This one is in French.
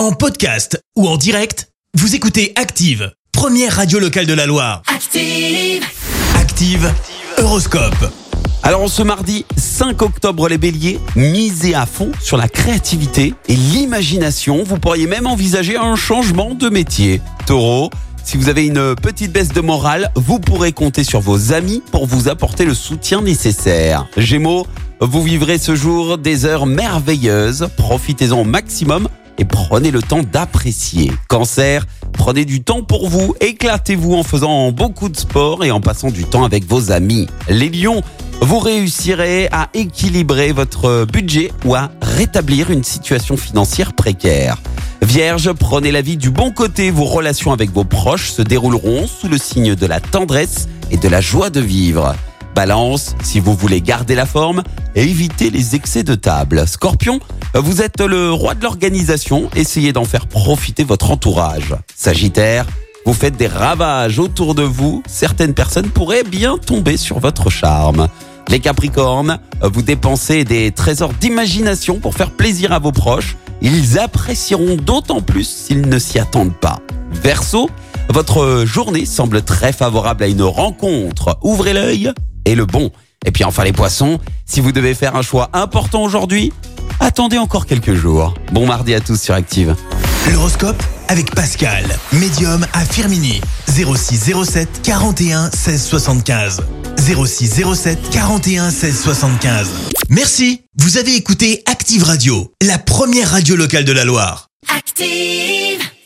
En podcast ou en direct, vous écoutez Active, première radio locale de la Loire. Active. Active, Horoscope. Alors ce mardi 5 octobre les béliers, misez à fond sur la créativité et l'imagination. Vous pourriez même envisager un changement de métier. Taureau, si vous avez une petite baisse de morale, vous pourrez compter sur vos amis pour vous apporter le soutien nécessaire. Gémeaux, vous vivrez ce jour des heures merveilleuses. Profitez-en au maximum et prenez le temps d'apprécier. Cancer, prenez du temps pour vous, éclatez-vous en faisant beaucoup de sport et en passant du temps avec vos amis. Les lions, vous réussirez à équilibrer votre budget ou à rétablir une situation financière précaire. Vierge, prenez la vie du bon côté, vos relations avec vos proches se dérouleront sous le signe de la tendresse et de la joie de vivre. Balance, si vous voulez garder la forme, évitez les excès de table. Scorpion, vous êtes le roi de l'organisation, essayez d'en faire profiter votre entourage. Sagittaire, vous faites des ravages autour de vous, certaines personnes pourraient bien tomber sur votre charme. Les Capricornes, vous dépensez des trésors d'imagination pour faire plaisir à vos proches, ils apprécieront d'autant plus s'ils ne s'y attendent pas. Verseau, votre journée semble très favorable à une rencontre. Ouvrez l'œil et le bon. Et puis enfin les poissons, si vous devez faire un choix important aujourd'hui, attendez encore quelques jours. Bon mardi à tous sur Active. L'horoscope avec Pascal, médium à Firmini. 06 07 41 16 75. 06 07 41 16 75. Merci, vous avez écouté Active Radio, la première radio locale de la Loire. Active.